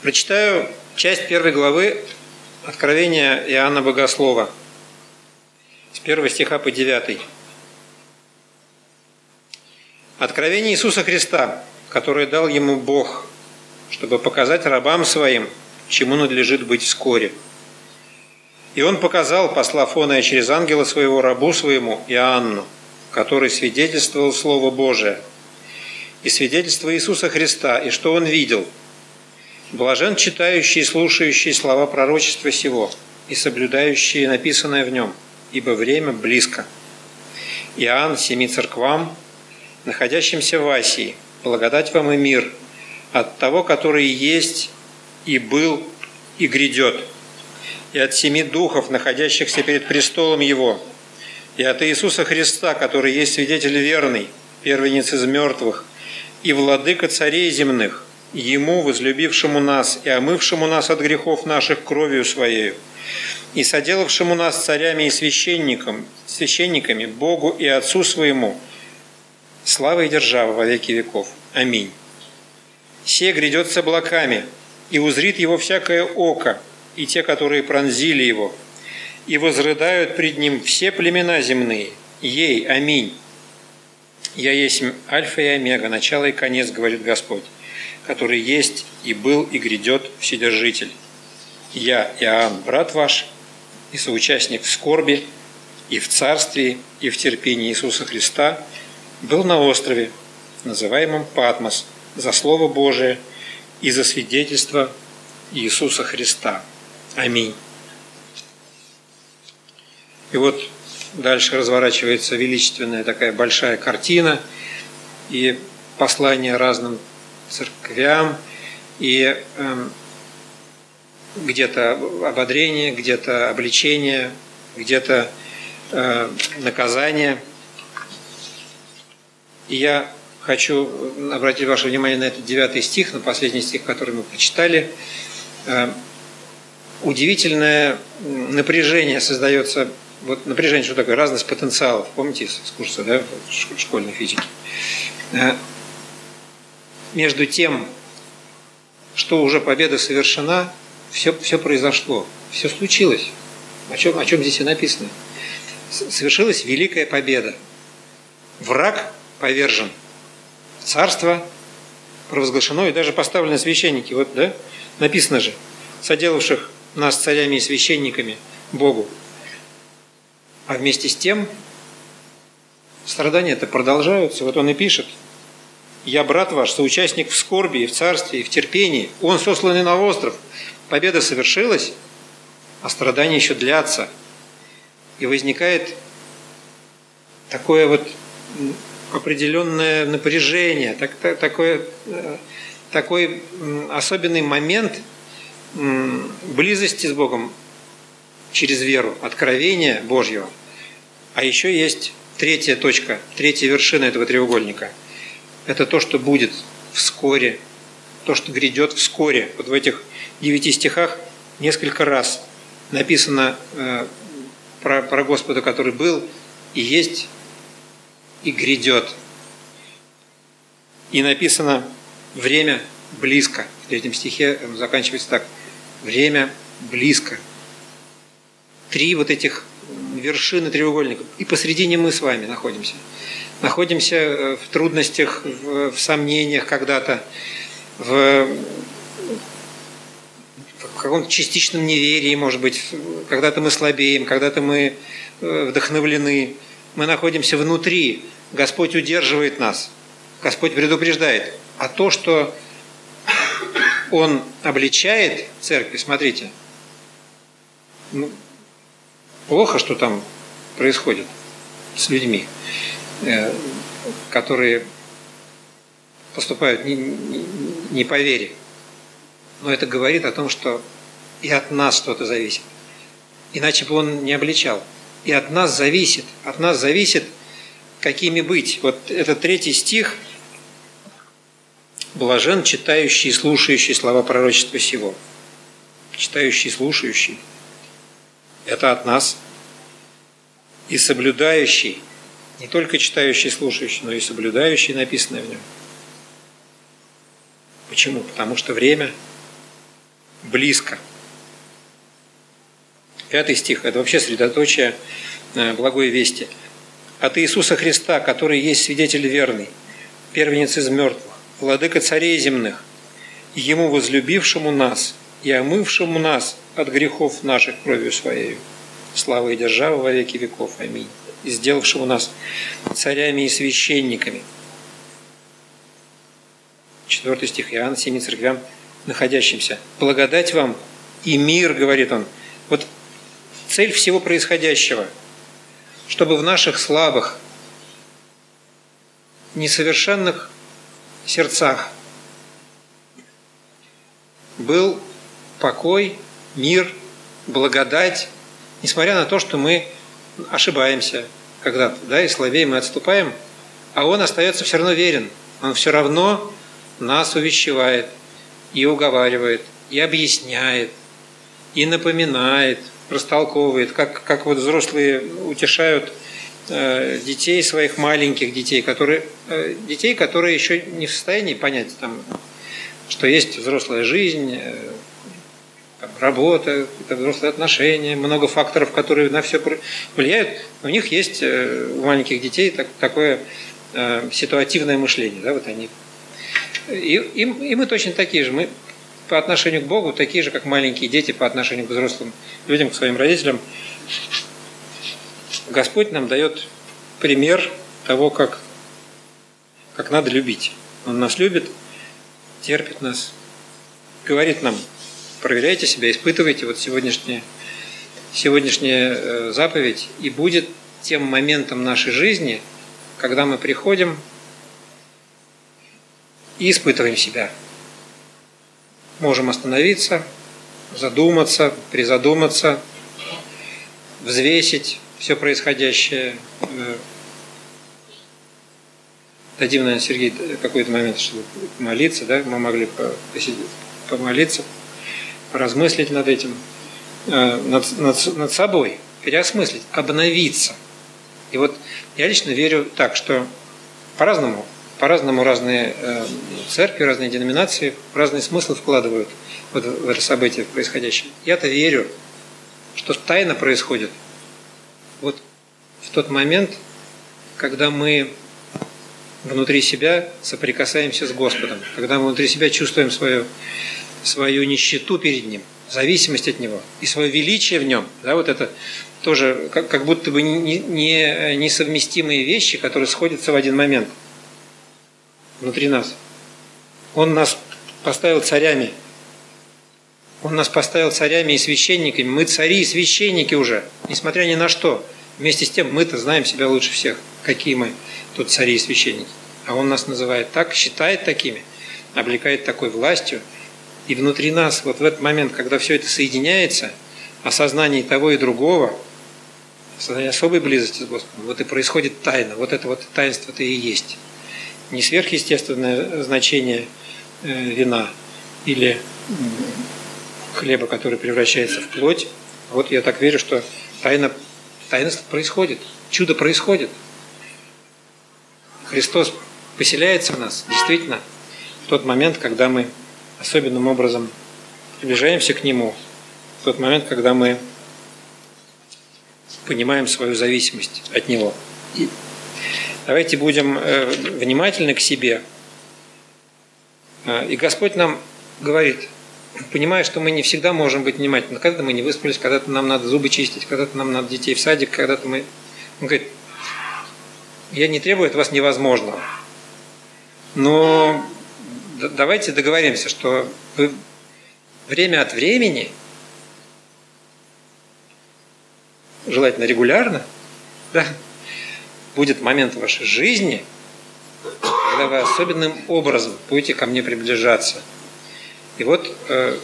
Прочитаю часть первой главы Откровения Иоанна Богослова с первого стиха по 9. Откровение Иисуса Христа, которое дал ему Бог, чтобы показать рабам своим, чему надлежит быть вскоре. И он показал, послав оное через ангела своего рабу своему Иоанну, который свидетельствовал Слово Божие, и свидетельство Иисуса Христа, и что он видел. Блажен читающий и слушающий слова пророчества сего, и соблюдающие написанное в нем, ибо время близко. Иоанн семи церквам, находящимся в Асии, благодать вам и мир от того, который есть и был и грядет, и от семи духов, находящихся перед престолом Его, и от Иисуса Христа, который есть свидетель верный, первенец из мертвых, и владыка царей земных, Ему, возлюбившему нас и омывшему нас от грехов наших кровью Своею, и соделавшему нас царями и священником, священниками Богу и Отцу Своему, слава и держава во веки веков. Аминь. Се грядет с облаками, и узрит его всякое око, и те, которые пронзили его, и возрыдают пред ним все племена земные. Ей, аминь. Я есть Альфа и Омега, начало и конец, говорит Господь, который есть и был и грядет Вседержитель. Я, Иоанн, брат ваш, и соучастник в скорби, и в царстве, и в терпении Иисуса Христа, был на острове, называемом Патмос, за Слово Божие и за свидетельство Иисуса Христа. Аминь. И вот дальше разворачивается величественная такая большая картина и послание разным церквям, и э, где-то ободрение, где-то обличение, где-то э, наказание. И я хочу обратить ваше внимание на этот девятый стих, на последний стих, который мы прочитали. Э, удивительное напряжение создается вот напряжение, что такое? Разность потенциалов. Помните из курса да, школьной физики? Между тем, что уже победа совершена, все, все произошло, все случилось. О чем, о чем здесь и написано. Совершилась великая победа. Враг повержен. Царство провозглашено и даже поставлено священники. Вот, да, написано же, соделавших нас царями и священниками Богу. А вместе с тем страдания это продолжаются. Вот он и пишет, «Я брат ваш, соучастник в скорби и в царстве, и в терпении. Он сосланный на остров. Победа совершилась, а страдания еще длятся». И возникает такое вот определенное напряжение, так, так, такое, э, такой особенный момент близости с Богом, через веру, откровения Божьего. А еще есть третья точка, третья вершина этого треугольника. Это то, что будет вскоре, то, что грядет вскоре. Вот в этих девяти стихах несколько раз написано э, про, про Господа, который был и есть и грядет. И написано время близко. В третьем стихе заканчивается так. Время близко три вот этих вершины треугольника. И посредине мы с вами находимся. Находимся э, в трудностях, в, в сомнениях когда-то, в, в каком-то частичном неверии, может быть. Когда-то мы слабеем, когда-то мы э, вдохновлены. Мы находимся внутри. Господь удерживает нас. Господь предупреждает. А то, что Он обличает церкви, смотрите, ну, плохо, что там происходит с людьми, которые поступают не, не, не по вере. Но это говорит о том, что и от нас что-то зависит. Иначе бы он не обличал. И от нас зависит. От нас зависит, какими быть. Вот этот третий стих «Блажен, читающий и слушающий слова пророчества сего». Читающий и слушающий – это от нас. И соблюдающий, не только читающий, слушающий, но и соблюдающий написанное в нем. Почему? Потому что время близко. Пятый стих – это вообще средоточие э, благой вести. От Иисуса Христа, который есть свидетель верный, первенец из мертвых, владыка царей земных, Ему возлюбившему нас и омывшему нас от грехов наших кровью Своей. Слава и держава во веки веков. Аминь. И сделавшему нас царями и священниками. Четвертый стих Иоанна, семи церквям, находящимся. Благодать вам и мир, говорит он. Вот цель всего происходящего, чтобы в наших слабых, несовершенных сердцах был покой, мир, благодать, несмотря на то, что мы ошибаемся когда-то, да, и слабее мы отступаем, а Он остается все равно верен. Он все равно нас увещевает и уговаривает, и объясняет, и напоминает, растолковывает, как, как вот взрослые утешают э, детей своих маленьких детей, которые, э, детей, которые еще не в состоянии понять, там, что есть взрослая жизнь, э, работа, взрослые отношения, много факторов, которые на все влияют. У них есть э, у маленьких детей так, такое э, ситуативное мышление. Да, вот они. И, и, и мы точно такие же. Мы по отношению к Богу такие же, как маленькие дети по отношению к взрослым людям, к своим родителям. Господь нам дает пример того, как, как надо любить. Он нас любит, терпит нас, говорит нам, проверяйте себя, испытывайте вот сегодняшняя, сегодняшняя э, заповедь, и будет тем моментом нашей жизни, когда мы приходим и испытываем себя. Можем остановиться, задуматься, призадуматься, взвесить все происходящее. Э, дадим, наверное, Сергей какой-то момент, чтобы молиться, да, мы могли помолиться поразмыслить над этим, э, над, над, над собой, переосмыслить, обновиться. И вот я лично верю так, что по-разному, по-разному разные э, церкви, разные деноминации разные смыслы вкладывают вот в это событие происходящее. Я-то верю, что тайна происходит вот в тот момент, когда мы внутри себя соприкасаемся с Господом, когда мы внутри себя чувствуем свое свою нищету перед Ним, зависимость от Него и свое величие в Нем. Да, вот это тоже как, как будто бы не, не, несовместимые вещи, которые сходятся в один момент внутри нас. Он нас поставил царями. Он нас поставил царями и священниками. Мы цари и священники уже, несмотря ни на что. Вместе с тем мы-то знаем себя лучше всех, какие мы тут цари и священники. А он нас называет так, считает такими, облекает такой властью – и внутри нас, вот в этот момент, когда все это соединяется, осознание того и другого, осознание особой близости с Господом, вот и происходит тайна. Вот это вот таинство-то и есть. Не сверхъестественное значение э, вина или хлеба, который превращается в плоть. Вот я так верю, что тайна, таинство происходит, чудо происходит. Христос поселяется в нас, действительно, в тот момент, когда мы особенным образом приближаемся к Нему в тот момент, когда мы понимаем свою зависимость от Него. Давайте будем э, внимательны к себе. Э, и Господь нам говорит, понимая, что мы не всегда можем быть внимательны, когда-то мы не выспались, когда-то нам надо зубы чистить, когда-то нам надо детей в садик, когда-то мы... Он говорит, я не требую от вас невозможного, но давайте договоримся, что вы время от времени, желательно регулярно, да, будет момент в вашей жизни, когда вы особенным образом будете ко мне приближаться. И вот э,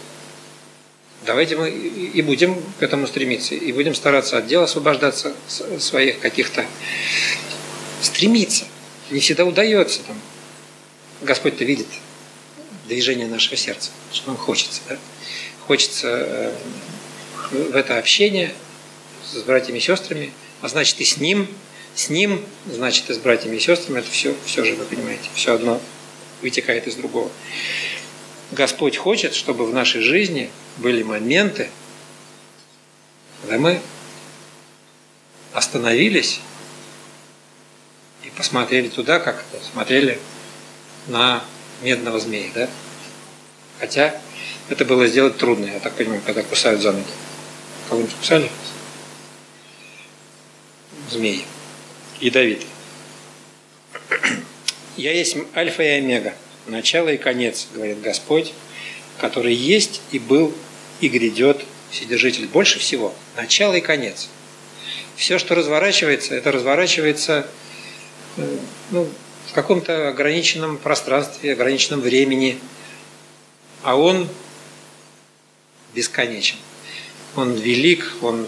давайте мы и будем к этому стремиться, и будем стараться от дел освобождаться своих каких-то, стремиться. Не всегда удается. Там. Господь-то видит движение нашего сердца, что нам хочется. Да? Хочется э, в это общение с братьями и сестрами, а значит и с ним, с ним, значит и с братьями и сестрами, это все, все же, вы понимаете, все одно вытекает из другого. Господь хочет, чтобы в нашей жизни были моменты, когда мы остановились и посмотрели туда, как смотрели на медного змея, да? Хотя это было сделать трудно, я так понимаю, когда кусают за ноги. Кого-нибудь кусали? Змеи. Ядовитые. Я есть альфа и омега, начало и конец, говорит Господь, который есть и был и грядет Вседержитель. Больше всего начало и конец. Все, что разворачивается, это разворачивается э, ну, в каком-то ограниченном пространстве, ограниченном времени, а он бесконечен. Он велик, он,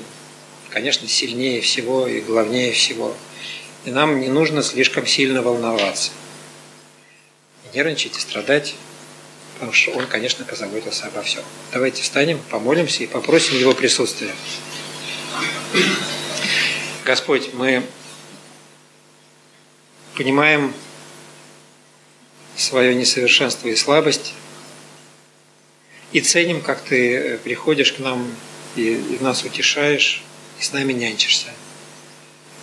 конечно, сильнее всего и главнее всего. И нам не нужно слишком сильно волноваться. Нервничать и страдать, потому что он, конечно, позаботился обо всем. Давайте встанем, помолимся и попросим его присутствия. Господь, мы понимаем свое несовершенство и слабость, и ценим, как ты приходишь к нам и, и нас утешаешь, и с нами нянчишься.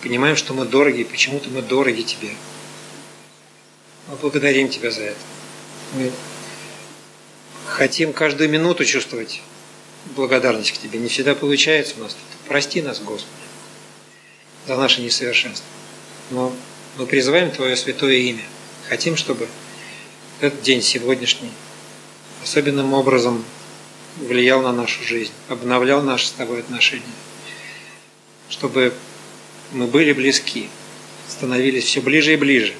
Понимаем, что мы дороги, почему-то мы дороги тебе. Мы благодарим тебя за это. Мы хотим каждую минуту чувствовать благодарность к тебе. Не всегда получается у нас. Прости нас, Господи, за наше несовершенство. Но мы призываем Твое святое имя. Хотим, чтобы этот день сегодняшний особенным образом влиял на нашу жизнь, обновлял наши с тобой отношения, чтобы мы были близки, становились все ближе и ближе,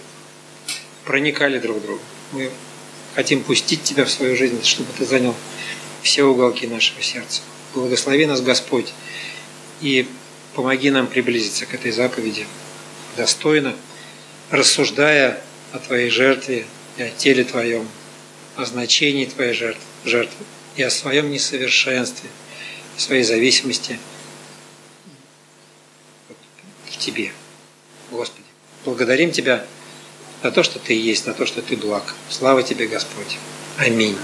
проникали друг в друга. Мы хотим пустить Тебя в свою жизнь, чтобы Ты занял все уголки нашего сердца. Благослови нас, Господь, и помоги нам приблизиться к этой заповеди достойно, рассуждая о Твоей жертве и о теле Твоем, о значении твоей жертвы, жертвы и о своем несовершенстве, о своей зависимости к Тебе, Господи. Благодарим Тебя за то, что Ты есть, за то, что Ты благ. Слава Тебе, Господь. Аминь.